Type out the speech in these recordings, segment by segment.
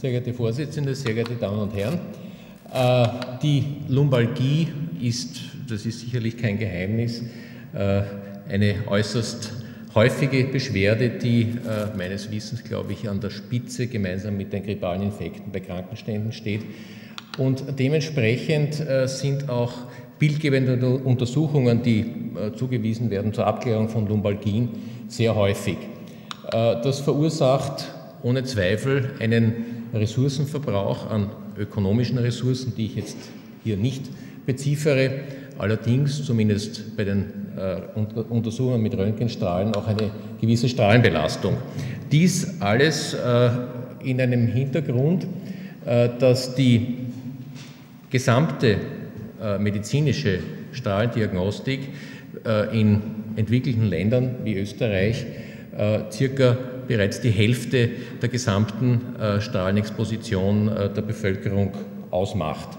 sehr geehrte Vorsitzende, sehr geehrte Damen und Herren. Äh, die Lumbalgie ist, das ist sicherlich kein Geheimnis, äh, eine äußerst häufige Beschwerde, die äh, meines Wissens, glaube ich, an der Spitze gemeinsam mit den grippalen Infekten bei Krankenständen steht. Und dementsprechend sind auch bildgebende Untersuchungen, die zugewiesen werden zur Abklärung von Lumbalgien, sehr häufig. Das verursacht ohne Zweifel einen Ressourcenverbrauch an ökonomischen Ressourcen, die ich jetzt hier nicht beziffere, allerdings zumindest bei den äh, Untersuchungen mit Röntgenstrahlen auch eine gewisse Strahlenbelastung. Dies alles äh, in einem Hintergrund, äh, dass die gesamte äh, medizinische Strahlendiagnostik äh, in entwickelten Ländern wie Österreich äh, circa bereits die Hälfte der gesamten äh, Strahlenexposition äh, der Bevölkerung ausmacht.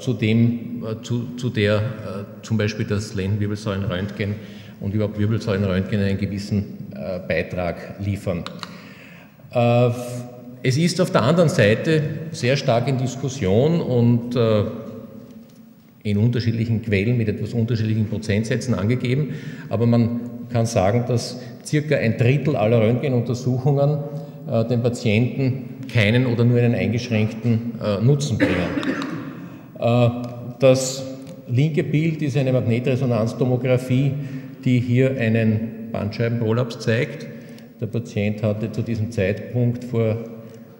Zu, dem, zu, zu der zum Beispiel das Lendenwirbelsäulenröntgen und überhaupt Wirbelsäulenröntgen einen gewissen Beitrag liefern. Es ist auf der anderen Seite sehr stark in Diskussion und in unterschiedlichen Quellen mit etwas unterschiedlichen Prozentsätzen angegeben, aber man kann sagen, dass circa ein Drittel aller Röntgenuntersuchungen äh, den Patienten keinen oder nur einen eingeschränkten äh, Nutzen bringen. Äh, das linke Bild ist eine Magnetresonanztomographie, die hier einen Bandscheibenprolaps zeigt. Der Patient hatte zu diesem Zeitpunkt vor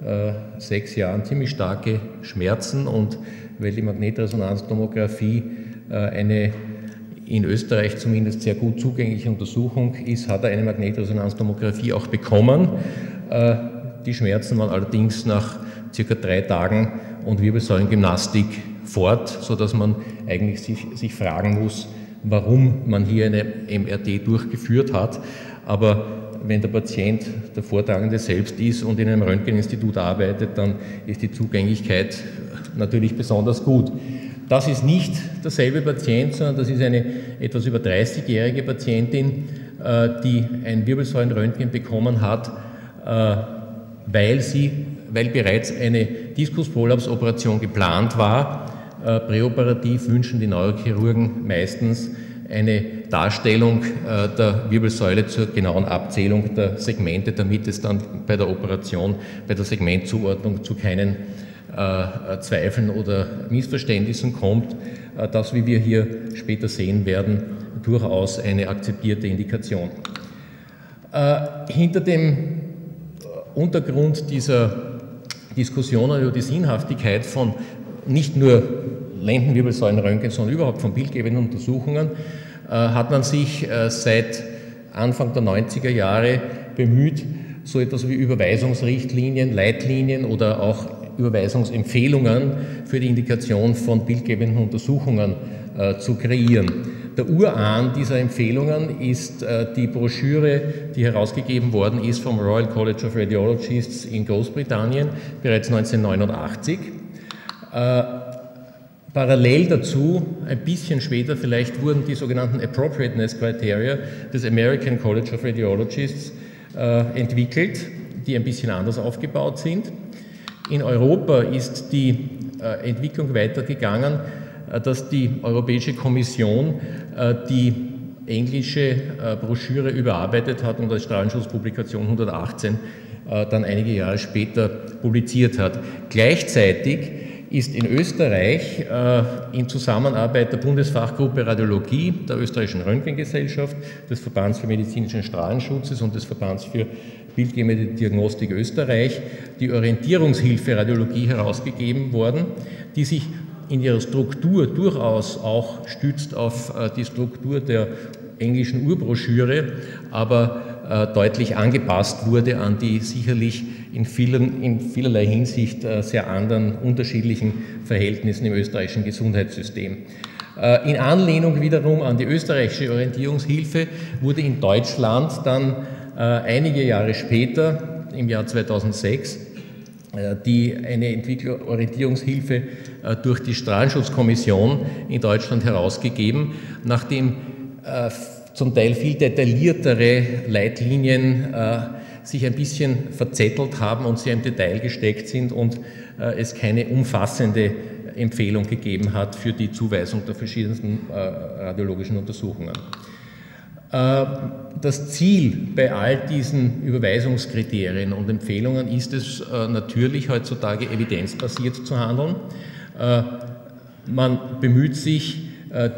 äh, sechs Jahren ziemlich starke Schmerzen und weil die Magnetresonanztomographie äh, eine in Österreich zumindest sehr gut zugängliche Untersuchung ist, hat er eine Magnetresonanztomographie auch bekommen. Äh, die Schmerzen waren allerdings nach circa drei Tagen und Wirbelsäulengymnastik fort, sodass man eigentlich sich, sich fragen muss, warum man hier eine MRT durchgeführt hat. Aber wenn der Patient der Vortragende selbst ist und in einem Röntgeninstitut arbeitet, dann ist die Zugänglichkeit natürlich besonders gut. Das ist nicht derselbe Patient, sondern das ist eine etwas über 30-jährige Patientin, äh, die ein Wirbelsäulenröntgen bekommen hat, äh, weil, sie, weil bereits eine Diskusprolapsoperation geplant war. Äh, präoperativ wünschen die Neurochirurgen meistens eine Darstellung der Wirbelsäule zur genauen Abzählung der Segmente, damit es dann bei der Operation, bei der Segmentzuordnung zu keinen äh, Zweifeln oder Missverständnissen kommt, äh, das, wie wir hier später sehen werden, durchaus eine akzeptierte Indikation. Äh, hinter dem Untergrund dieser Diskussionen über die Sinnhaftigkeit von nicht nur Lendenwirbelsäulenröntgen, sondern überhaupt von bildgebenden Untersuchungen hat man sich seit Anfang der 90er Jahre bemüht, so etwas wie Überweisungsrichtlinien, Leitlinien oder auch Überweisungsempfehlungen für die Indikation von bildgebenden Untersuchungen äh, zu kreieren. Der Urahn dieser Empfehlungen ist äh, die Broschüre, die herausgegeben worden ist vom Royal College of Radiologists in Großbritannien bereits 1989. Äh, parallel dazu, ein bisschen später vielleicht, wurden die sogenannten Appropriateness Criteria des American College of Radiologists äh, entwickelt, die ein bisschen anders aufgebaut sind. In Europa ist die äh, Entwicklung weitergegangen, äh, dass die Europäische Kommission äh, die englische Broschüre überarbeitet hat und als Strahlenschutzpublikation 118 dann einige Jahre später publiziert hat. Gleichzeitig ist in Österreich in Zusammenarbeit der Bundesfachgruppe Radiologie, der Österreichischen Röntgengesellschaft, des Verbands für medizinischen Strahlenschutzes und des Verbands für bildgebende Diagnostik Österreich die Orientierungshilfe Radiologie herausgegeben worden, die sich in ihrer Struktur durchaus auch stützt auf äh, die Struktur der englischen Urbroschüre, aber äh, deutlich angepasst wurde an die sicherlich in, vielen, in vielerlei Hinsicht äh, sehr anderen, unterschiedlichen Verhältnissen im österreichischen Gesundheitssystem. In Anlehnung wiederum an die österreichische Orientierungshilfe wurde in Deutschland dann einige Jahre später, im Jahr 2006, äh, die eine Entwicklungsorientierungshilfe äh, durch die Strahlenschutzkommission in Deutschland herausgegeben, nachdem zum Teil viel detailliertere Leitlinien sich ein bisschen verzettelt haben und sehr im Detail gesteckt sind und es keine umfassende Empfehlung gegeben hat für die Zuweisung der verschiedensten radiologischen Untersuchungen. Das Ziel bei all diesen Überweisungskriterien und Empfehlungen ist es natürlich heutzutage evidenzbasiert zu handeln. Man bemüht sich,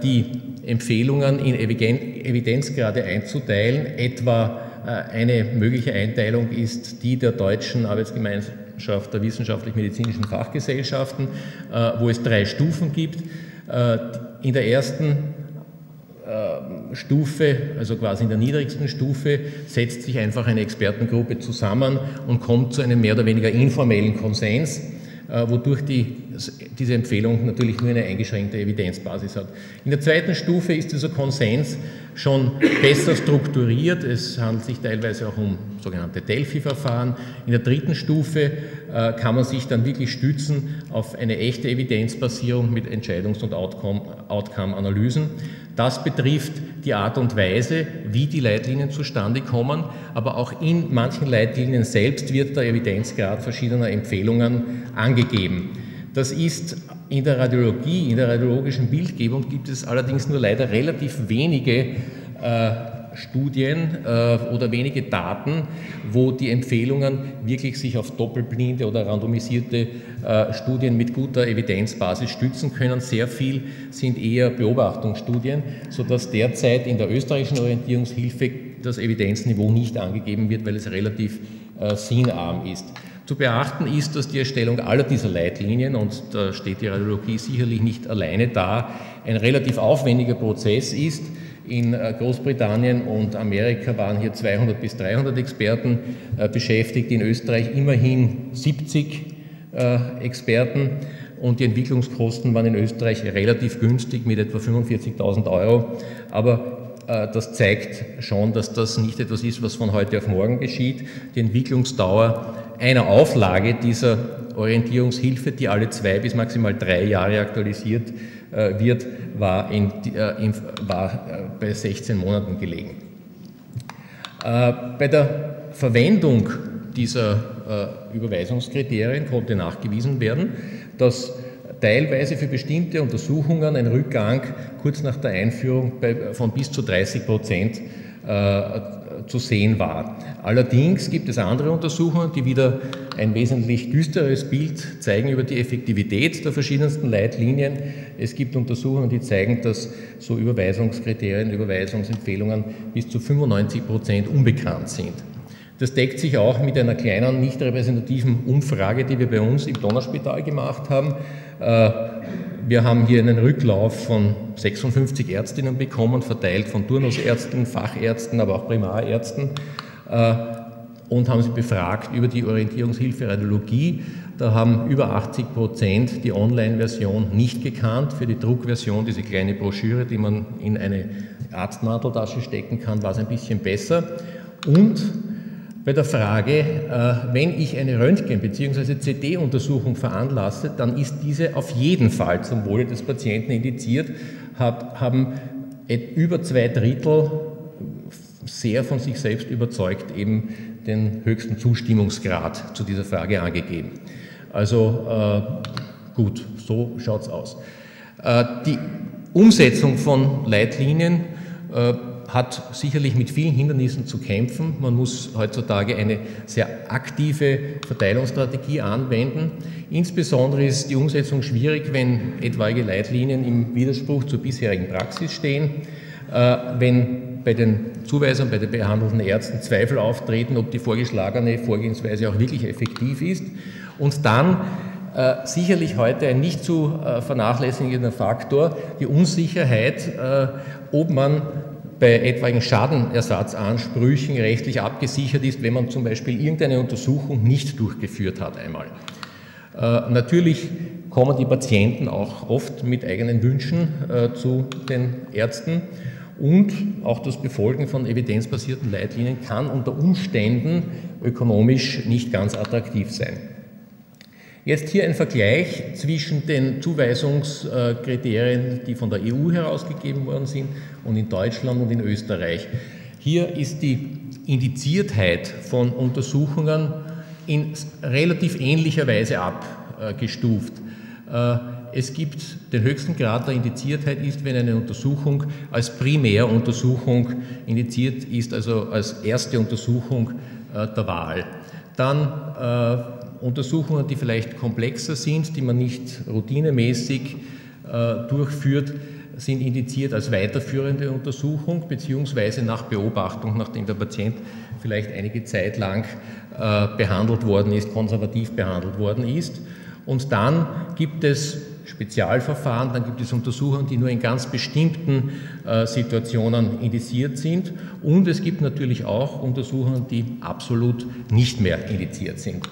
die Empfehlungen in Evidenzgrade einzuteilen. Etwa äh, eine mögliche Einteilung ist die der deutschen Arbeitsgemeinschaft der wissenschaftlich-medizinischen Fachgesellschaften, äh, wo es drei Stufen gibt. Äh, in der ersten Stufe, also quasi in der niedrigsten Stufe, setzt sich einfach eine Expertengruppe zusammen und kommt zu einem mehr oder weniger informellen Konsens äh, wodurch die, diese Empfehlung natürlich nur eine eingeschränkte Evidenzbasis hat. In der zweiten Stufe ist dieser Konsens schon besser strukturiert. Es handelt sich teilweise auch um sogenannte Delphi-Verfahren. In der dritten Stufe äh, kann man sich dann wirklich stützen auf eine echte Evidenzbasierung mit Entscheidungs- und Outcome-Analysen. Das betrifft die Art und Weise, wie die Leitlinien zustande kommen, aber auch in manchen Leitlinien selbst wird der Evidenzgrad verschiedener Empfehlungen angegeben. Das ist in der Radiologie, in der radiologischen Bildgebung gibt es allerdings nur leider relativ wenige äh, Studien äh, oder wenige Daten, wo die Empfehlungen wirklich sich auf doppelblinde oder randomisierte äh, Studien mit guter Evidenzbasis stützen können. Sehr viel sind eher Beobachtungsstudien, sodass derzeit in der österreichischen Orientierungshilfe das Evidenzniveau nicht angegeben wird, weil es relativ äh, sinnarm ist. Zu beachten ist, dass die Erstellung aller dieser Leitlinien, und da steht die Radiologie sicherlich nicht alleine da, ein relativ aufwendiger Prozess ist. In äh, Großbritannien und Amerika waren hier 200 bis 300 Experten äh, beschäftigt, in Österreich immerhin 70 äh, Experten und die Entwicklungskosten waren in Österreich relativ günstig mit etwa 45.000 Euro. Aber das zeigt schon, dass das nicht etwas ist, was von heute auf morgen geschieht. Die Entwicklungsdauer einer Auflage dieser Orientierungshilfe, die alle zwei bis maximal drei Jahre aktualisiert äh, wird, war, in, äh, war äh, bei 16 Monaten gelegen. Bei der Verwendung dieser Überweisungskriterien konnte nachgewiesen werden, dass teilweise für bestimmte Untersuchungen ein Rückgang kurz nach der Einführung von bis zu 30 Prozent zu sehen war. Allerdings gibt es andere Untersuchungen, die wieder ein wesentlich düsteres Bild zeigen über die Effektivität der verschiedensten Leitlinien. Es gibt Untersuchungen, die zeigen, dass so Überweisungskriterien, Überweisungsempfehlungen bis zu 95 Prozent unbekannt sind. Das deckt sich auch mit einer kleinen, nicht repräsentativen Umfrage, die wir bei uns im Donnerspital gemacht haben. Äh, wir haben hier einen Rücklauf von 56 Ärztinnen bekommen, verteilt von Turnusärzten, Fachärzten, aber auch Primarärzten äh, und haben sie befragt über die Orientierungshilfe Radiologie. Da haben über 80 Prozent die Online-Version nicht gekannt. Für die Druckversion, diese kleine Broschüre, die man in eine Arztmanteltasche stecken kann, war es ein bisschen besser. Und bei der Frage, äh, wenn ich eine Röntgen- bzw. CT-Untersuchung veranlasse, dann ist diese auf jeden Fall zum Wohle des Patienten indiziert, haben über zwei Drittel sehr von sich selbst überzeugt eben den höchsten Zustimmungsgrad zu dieser Frage angegeben. Also äh, gut, so schaut es aus. Äh, die Umsetzung von Leitlinien hat sicherlich mit vielen Hindernissen zu kämpfen. Man muss heutzutage eine sehr aktive Verteilungsstrategie anwenden. Insbesondere ist die Umsetzung schwierig, wenn etwaige Leitlinien im Widerspruch zur bisherigen Praxis stehen, äh, wenn bei den Zuweisern, bei den behandelnden Ärzten Zweifel auftreten, ob die vorgeschlagene Vorgehensweise auch wirklich effektiv ist. Und dann äh, sicherlich heute ein nicht zu äh, vernachlässigender Faktor, die Unsicherheit, äh, ob man bei etwaigen Schadenersatzansprüchen rechtlich abgesichert ist, wenn man zum Beispiel irgendeine Untersuchung nicht durchgeführt hat einmal. Äh, natürlich kommen die Patienten auch oft mit eigenen Wünschen äh, zu den Ärzten und auch das Befolgen von evidenzbasierten Leitlinien kann unter Umständen ökonomisch nicht ganz attraktiv sein. Jetzt hier ein Vergleich zwischen den Zuweisungskriterien, die von der EU herausgegeben worden sind, und in Deutschland und in Österreich. Hier ist die Indiziertheit von Untersuchungen in relativ ähnlicher Weise abgestuft. Äh, es gibt den höchsten Grad der Indiziertheit ist, wenn eine Untersuchung als Primäruntersuchung indiziert ist, also als erste Untersuchung äh, der Wahl. Dann äh, Untersuchungen, die vielleicht komplexer sind, die man nicht routinemäßig durchführt, sind indiziert als weiterführende Untersuchung beziehungsweise nach Beobachtung, nachdem der Patient vielleicht einige Zeit lang behandelt worden ist, konservativ behandelt worden ist. Und dann gibt es Spezialverfahren, dann gibt es Untersuchungen, die nur in ganz bestimmten äh, Situationen indiziert sind. Und es gibt natürlich auch Untersuchungen, die absolut nicht mehr indiziert sind.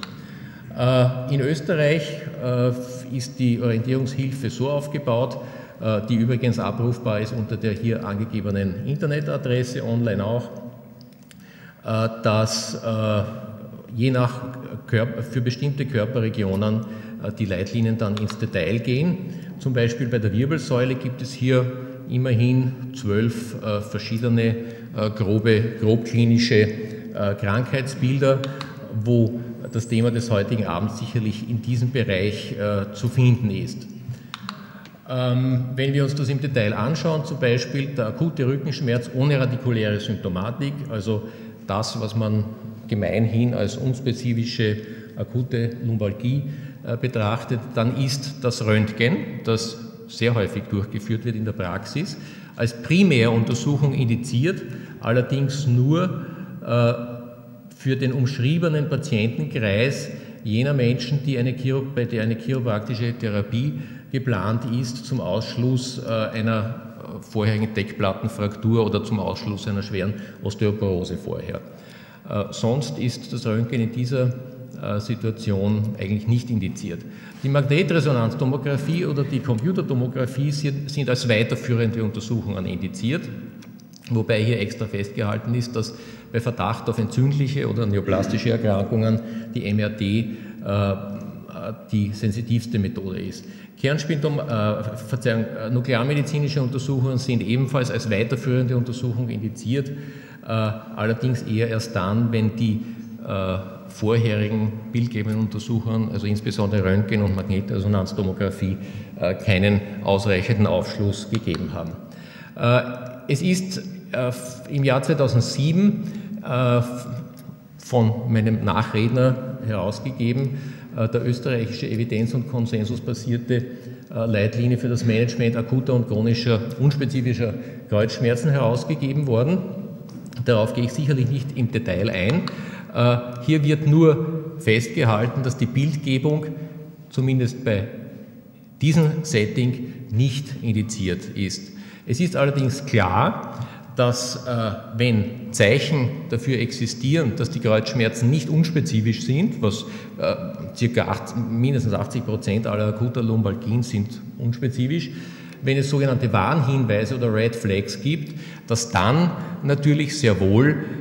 Äh, in Österreich äh, ist die Orientierungshilfe so aufgebaut, äh, die übrigens abrufbar ist unter der hier angegebenen Internetadresse, online auch, äh, dass äh, je nach Körper, für bestimmte Körperregionen die Leitlinien dann ins Detail gehen. Zum Beispiel bei der Wirbelsäule gibt es hier immerhin zwölf äh, verschiedene äh, grobe, grobklinische Krankheitsbilder, wo das Thema des heutigen Abends sicherlich in diesem Bereich zu finden ist. Ähm, wenn wir uns das im Detail anschauen, zum Beispiel der akute Rückenschmerz ohne radikuläre Symptomatik, also das, was man gemeinhin als unspezifische akute Lumbalgie äh, betrachtet, dann ist das Röntgen, das sehr häufig durchgeführt wird in der Praxis, als Primäruntersuchung indiziert, allerdings nur äh, für den umschriebenen Patientenkreis jener Menschen, die eine, bei der eine chiropraktische Therapie geplant ist, zum Ausschluss äh, einer vorherigen Deckplattenfraktur oder zum Ausschluss einer schweren Osteoporose vorher. Sonst ist das Röntgen in dieser äh, Situation eigentlich nicht indiziert. Die Magnetresonanztomographie oder die Computertomographie sind als weiterführende Untersuchungen indiziert, wobei hier extra festgehalten ist, dass bei Verdacht auf entzündliche oder neoplastische Erkrankungen die MRT äh, die sensitivste Methode ist. Kernspintom, äh, Verzeihung, äh, nuklearmedizinische Untersuchungen sind ebenfalls als weiterführende Untersuchung indiziert, äh, allerdings eher erst dann, wenn die äh, vorherigen bildgebenden Untersuchungen, also insbesondere Röntgen- und Magnetresonanztomographie, äh, keinen ausreichenden Aufschluss gegeben haben. Äh, es ist äh, im Jahr 2007 von meinem Nachredner herausgegeben, der österreichische evidenz- und konsensusbasierte Leitlinie für das Management akuter und chronischer unspezifischer Kreuzschmerzen herausgegeben worden. Darauf gehe ich sicherlich nicht im Detail ein, äh, hier wird nur festgehalten, dass die Bildgebung zumindest bei diesem Setting nicht indiziert ist. Es ist allerdings klar, dass äh, wenn Zeichen dafür existieren, dass die Kreuzschmerzen nicht unspezifisch sind, was äh, circa 8, mindestens 80 Prozent aller akuter Lumbalgien sind unspezifisch, wenn es sogenannte Warnhinweise oder Red Flags gibt, dass dann natürlich sehr wohl äh,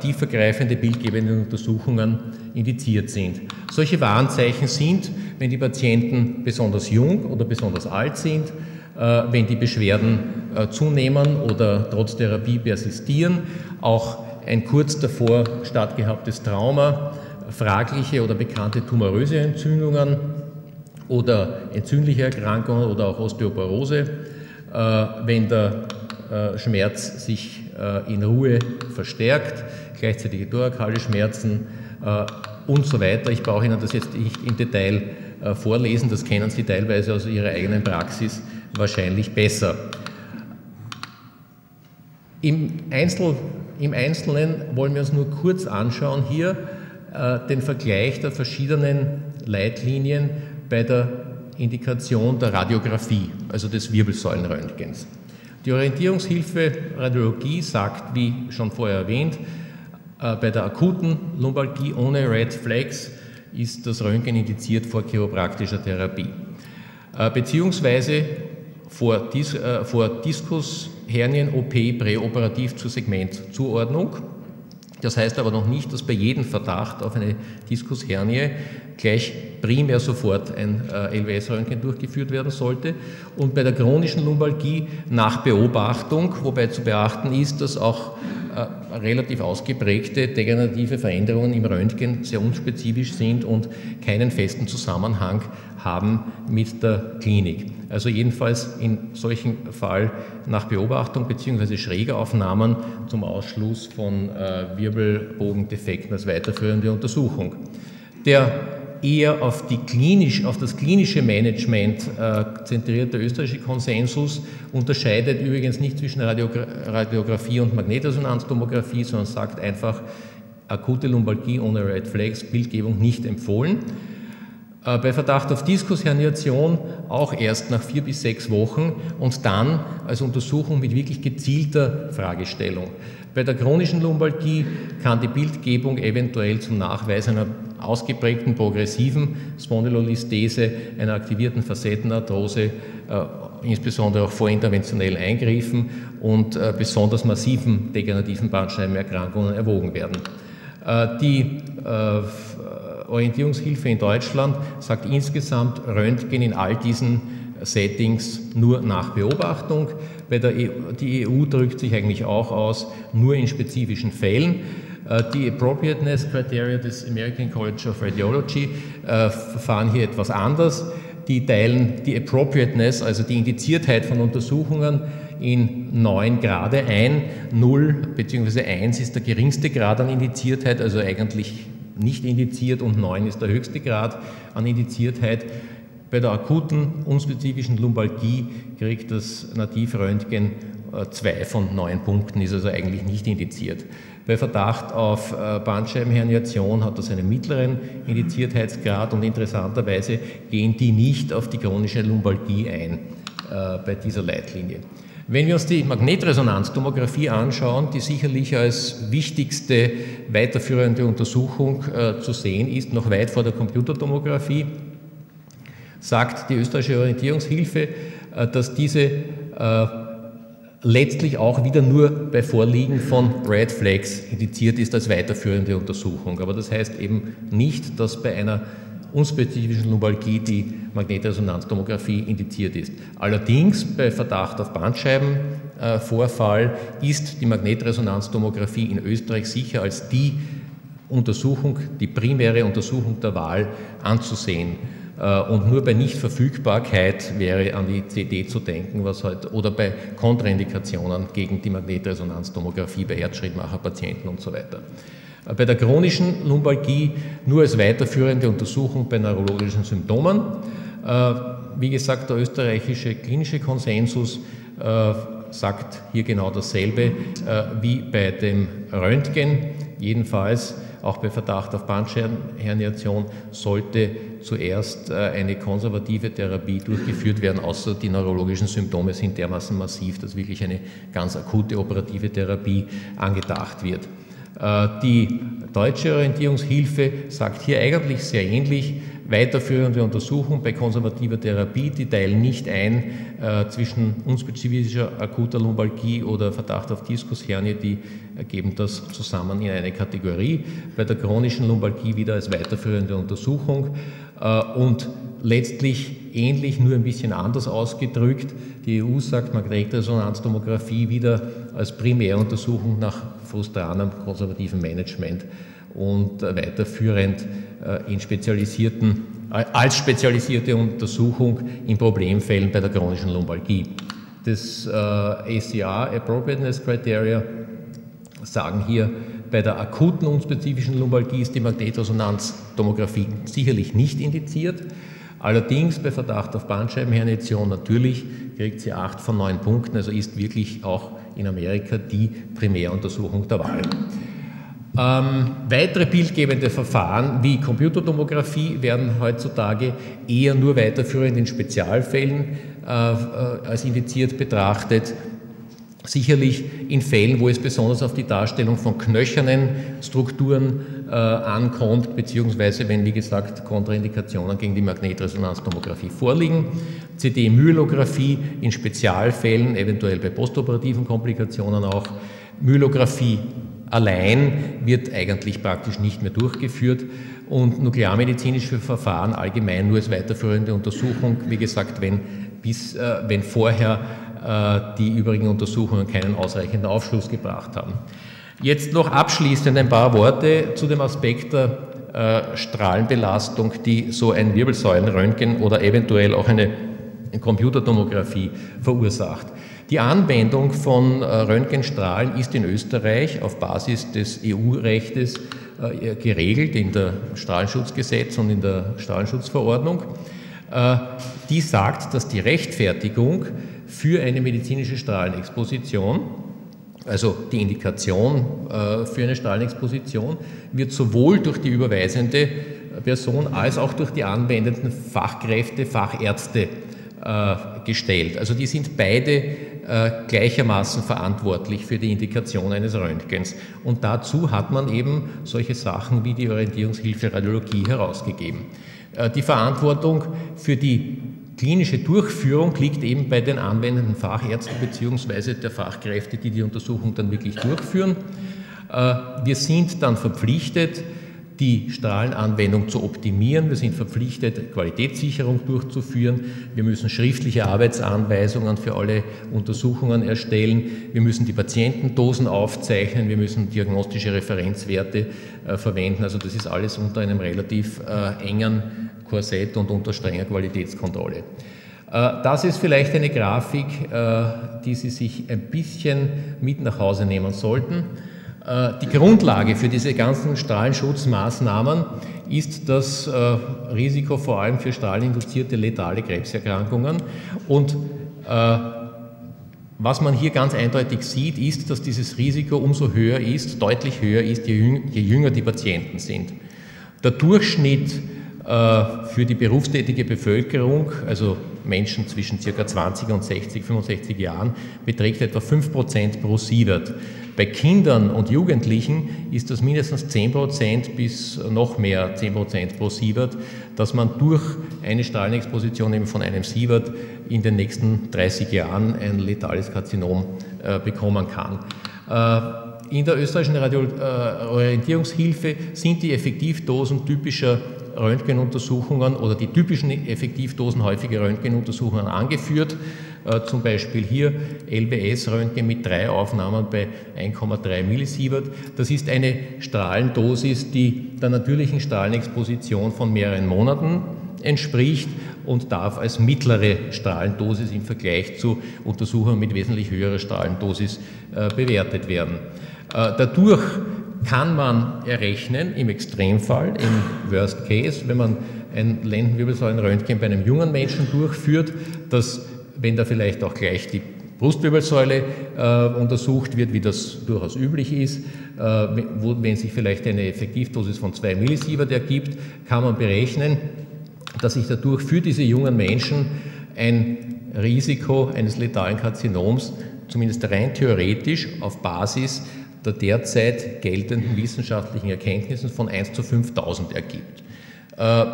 tiefergreifende bildgebende Untersuchungen indiziert sind. Solche Warnzeichen sind, wenn die Patienten besonders jung oder besonders alt sind, äh, wenn die Beschwerden äh, zunehmen oder trotz Therapie persistieren, auch ein kurz davor stattgehabtes Trauma, fragliche oder bekannte tumoröse Entzündungen oder entzündliche Erkrankungen oder auch Osteoporose, äh, wenn der äh, Schmerz sich äh, in Ruhe verstärkt, gleichzeitige thorakale Schmerzen und so weiter. Ich brauche Ihnen das jetzt nicht im Detail vorlesen, das kennen Sie teilweise aus Ihrer eigenen Praxis wahrscheinlich besser. Im, Einzel, Im Einzelnen wollen wir uns nur kurz anschauen hier den Vergleich der verschiedenen Leitlinien bei der Indikation der Radiographie, also des Wirbelsäulenröntgens. Die Orientierungshilfe Radiologie sagt, wie schon vorher erwähnt, äh, bei der akuten Lumbalgie ohne Red Flags ist das Röntgen indiziert vor chiropraktischer Therapie. Äh, beziehungsweise vor, Dis äh, vor Diskushernien-OP präoperativ zur Segmentzuordnung. Das heißt aber noch nicht, dass bei jedem Verdacht auf eine Diskushernie gleich primär sofort ein äh, LWS-Röntgen durchgeführt werden sollte. Und bei der chronischen Lumbalgie nach Beobachtung, wobei zu beachten ist, dass auch relativ ausgeprägte degenerative Veränderungen im Röntgen sehr unspezifisch sind und keinen festen Zusammenhang haben mit der Klinik. Also jedenfalls in solchen Fall nach Beobachtung bzw. Schrägaufnahmen zum Ausschluss von äh, Wirbelbogendefekten als weiterführende Untersuchung. Der eher auf, klinisch, auf das klinische Management äh, zentrierte österreichische Konsensus unterscheidet übrigens nicht zwischen Radiogra Radiographie und Magnetresonanztomographie, sondern sagt einfach, akute Lumbalgie ohne Red Flags, Bildgebung nicht empfohlen. Äh, bei Verdacht auf Diskusherniation auch erst nach vier bis sechs Wochen und dann als Untersuchung mit wirklich gezielter Fragestellung. Bei der chronischen Lumbalgie kann die Bildgebung eventuell zum Nachweis einer ausgeprägten progressiven Spondylolistese, einer aktivierten Facettenarthrose, äh, insbesondere auch vorinterventionell eingriffen und äh, besonders massiven degenerativen Bandscheibenerkrankungen erwogen werden. Äh, die Orientierungshilfe in Deutschland sagt insgesamt Röntgen in all diesen Settings nur nach Beobachtung. Bei der EU, die EU drückt sich eigentlich auch aus, nur in spezifischen Fällen. Äh, die Appropriateness Criteria des American College of Radiology äh, verfahren hier etwas anders. Die teilen die Appropriateness, also die Indiziertheit von Untersuchungen, in neun Grade ein. Null bzw. eins ist der geringste Grad an Indiziertheit, also eigentlich nicht indiziert und neun ist der höchste Grad an Indiziertheit. Bei der akuten, unspezifischen Lumbalgie kriegt das Nativröntgen äh, zwei von neun Punkten, ist also eigentlich nicht indiziert. Bei Verdacht auf äh, Bandscheibenherniation hat das einen mittleren Indiziertheitsgrad und interessanterweise gehen die nicht auf die chronische Lumbalgie ein äh, bei dieser Leitlinie. Wenn wir uns die Magnetresonanztomographie anschauen, die sicherlich als wichtigste weiterführende Untersuchung zu sehen ist, noch weit vor der Computertomographie, sagt die österreichische Orientierungshilfe, äh, dass diese äh, letztlich auch wieder nur bei Vorliegen von Red Flags indiziert ist als weiterführende Untersuchung. Aber das heißt eben nicht, dass bei einer unspezifischen Lumbalgie die Magnetresonanztomographie indiziert ist. Allerdings bei Verdacht auf Bandscheibenvorfall ist die Magnetresonanztomographie in Österreich sicher als die Untersuchung, die primäre Untersuchung der Wahl anzusehen. Äh, und nur bei Nichtverfügbarkeit wäre an die CD zu denken, was halt, oder bei Kontraindikationen gegen die Magnetresonanztomographie bei Herzschrittmacherpatienten und so weiter. Äh, bei der chronischen Lumbalgie nur als weiterführende Untersuchung bei neurologischen Symptomen. Äh, wie gesagt, der österreichische klinische Konsensus sagt hier genau dasselbe wie bei dem Röntgen. Jedenfalls auch bei Verdacht auf Bandscheibenherniation sollte zuerst äh, eine konservative Therapie durchgeführt werden, außer die neurologischen Symptome sind dermaßen massiv, dass wirklich eine ganz akute operative Therapie angedacht wird. Äh, die deutsche Orientierungshilfe sagt hier eigentlich sehr ähnlich, weiterführende Untersuchung bei konservativer Therapie, die teilen nicht ein äh, zwischen unspezifischer akuter Lumbalgie oder Verdacht auf Diskushernie, die geben das zusammen in eine Kategorie. Bei der chronischen Lumbalgie wieder als weiterführende Untersuchung äh, und letztlich ähnlich, nur ein bisschen anders ausgedrückt. Die EU sagt Magnetresonanztomographie wieder als Primäruntersuchung nach frustranem konservativen Management und weiterführend äh, in spezialisierten, äh, als spezialisierte Untersuchung in Problemfällen bei der chronischen Lumbalgie. Das ACR Appropriateness Criteria sagen hier, bei der akuten unspezifischen Lumbalgie ist die Magnetresonanztomographie sicherlich nicht indiziert. Allerdings bei Verdacht auf Bandscheibenherniation natürlich kriegt sie acht von neun Punkten, also ist wirklich auch in Amerika die Primäruntersuchung der Wahl. Ähm, weitere bildgebende Verfahren wie Computertomographie werden heutzutage eher nur weiterführend in Spezialfällen äh, äh als indiziert betrachtet. Sicherlich in Fällen, wo es besonders auf die Darstellung von knöchernen Strukturen äh, ankommt, beziehungsweise wenn, wie gesagt, Kontraindikationen gegen die Magnetresonanztomographie vorliegen. CD-Myelographie in Spezialfällen, eventuell bei postoperativen Komplikationen auch. Myelographie allein wird eigentlich praktisch nicht mehr durchgeführt und nuklearmedizinische Verfahren allgemein nur als weiterführende Untersuchung, wie gesagt, wenn, bis, äh, wenn vorher äh, die übrigen Untersuchungen keinen ausreichenden Aufschluss gebracht haben. Jetzt noch abschließend ein paar Worte zu dem Aspekt der äh, Strahlenbelastung, die so ein Wirbelsäulenröntgen oder eventuell auch eine Computertomographie verursacht. Die Anwendung von äh, Röntgenstrahlen ist in Österreich auf Basis des EU-Rechtes äh, geregelt in der Strahlenschutzgesetz und in der Strahlenschutzverordnung. Äh, die sagt, dass die Rechtfertigung für eine medizinische Strahlenexposition, also die Indikation für eine Strahlenexposition, wird sowohl durch die überweisende Person als auch durch die anwendenden Fachkräfte, Fachärzte gestellt. Also die sind beide gleichermaßen verantwortlich für die Indikation eines Röntgens. Und dazu hat man eben solche Sachen wie die Orientierungshilfe Radiologie herausgegeben. Äh, die Verantwortung für die klinische Durchführung liegt eben bei den anwendenden Fachärzten bzw. der Fachkräfte, die die Untersuchung dann wirklich durchführen. Äh, wir sind dann verpflichtet, die Strahlenanwendung zu optimieren. Wir sind verpflichtet, Qualitätssicherung durchzuführen. Wir müssen schriftliche Arbeitsanweisungen für alle Untersuchungen erstellen. Wir müssen die Patientendosen aufzeichnen. Wir müssen diagnostische Referenzwerte äh, verwenden. Also das ist alles unter einem relativ äh, engen Korsett und unter strenger Qualitätskontrolle. Äh, das ist vielleicht eine Grafik, äh, die Sie sich ein bisschen mit nach Hause nehmen sollten. Äh, die Grundlage für diese ganzen Strahlenschutzmaßnahmen ist das äh, Risiko vor allem für strahlinduzierte letale Krebserkrankungen. Und äh, was man hier ganz eindeutig sieht, ist, dass dieses Risiko umso höher ist, deutlich höher ist, je jünger die Patienten sind. Der Durchschnitt für die berufstätige Bevölkerung, also Menschen zwischen ca. 20 und 60, 65 Jahren, beträgt etwa 5% pro Sievert. Bei Kindern und Jugendlichen ist das mindestens 10% bis noch mehr 10% pro Sievert, dass man durch eine Strahlenexposition eben von einem Sievert in den nächsten 30 Jahren ein letales Karzinom äh, bekommen kann. Äh, in der österreichischen Radioorientierungshilfe äh, sind die Effektivdosen typischer Röntgenuntersuchungen oder die typischen Effektivdosen häufiger Röntgenuntersuchungen angeführt. Äh, zum Beispiel hier LBS-Röntgen mit drei Aufnahmen bei 1,3 Millisievert. Das ist eine Strahlendosis, die der natürlichen Strahlenexposition von mehreren Monaten entspricht und darf als mittlere Strahlendosis im Vergleich zu Untersuchungen mit wesentlich höherer Strahlendosis äh, bewertet werden. Äh, dadurch kann man errechnen, im Extremfall, im Worst Case, wenn man ein Lendenwirbelsäulenröntgen bei einem jungen Menschen durchführt, dass, wenn da vielleicht auch gleich die Brustwirbelsäule äh, untersucht wird, wie das durchaus üblich ist, äh, wo, wenn sich vielleicht eine Effektivdosis von 2 Millisievert ergibt, kann man berechnen, dass sich dadurch für diese jungen Menschen ein Risiko eines letalen Karzinoms zumindest rein theoretisch auf Basis der derzeit geltenden wissenschaftlichen Erkenntnissen von 1 zu 5000 ergibt. Äh,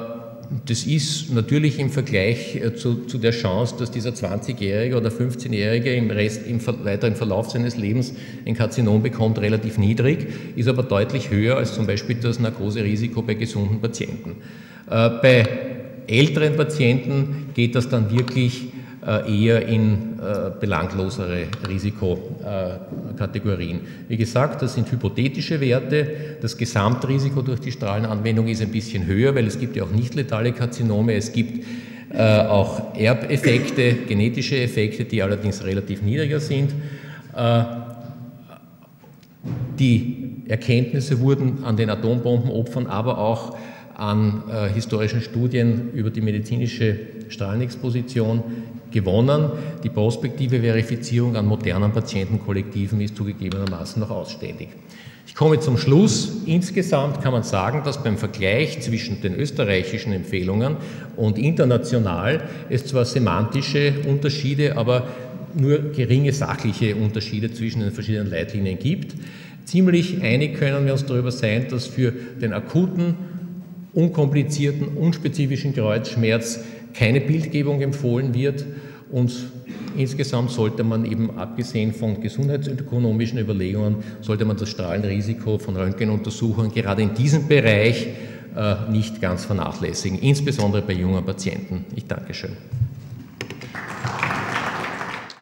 das ist natürlich im Vergleich äh, zu, zu der Chance, dass dieser 20-Jährige oder 15-Jährige im, im weiteren Verlauf seines Lebens ein Karzinom bekommt, relativ niedrig, ist aber deutlich höher als zum Beispiel das Narkoserisiko bei gesunden Patienten. Äh, bei älteren Patienten geht das dann wirklich eher in äh, belanglosere Risikokategorien. Wie gesagt, das sind hypothetische Werte. Das Gesamtrisiko durch die Strahlenanwendung ist ein bisschen höher, weil es gibt ja auch nicht letale Karzinome. Es gibt äh, auch Erbeffekte, genetische Effekte, die allerdings relativ niedriger sind. Die Erkenntnisse wurden an den Atombombenopfern, aber auch an äh, historischen Studien über die medizinische Strahlenexposition gewonnen. Die prospektive Verifizierung an modernen Patientenkollektiven ist zugegebenermaßen noch ausständig. Ich komme zum Schluss. Insgesamt kann man sagen, dass beim Vergleich zwischen den österreichischen Empfehlungen und international es zwar semantische Unterschiede, aber nur geringe sachliche Unterschiede zwischen den verschiedenen Leitlinien gibt. Ziemlich einig können wir uns darüber sein, dass für den akuten, unkomplizierten, unspezifischen Kreuzschmerz keine Bildgebung empfohlen wird und insgesamt sollte man eben, abgesehen von gesundheitsökonomischen Überlegungen, sollte man das Strahlenrisiko von Röntgenuntersuchungen gerade in diesem Bereich äh, nicht ganz vernachlässigen, insbesondere bei jungen Patienten. Ich danke schön.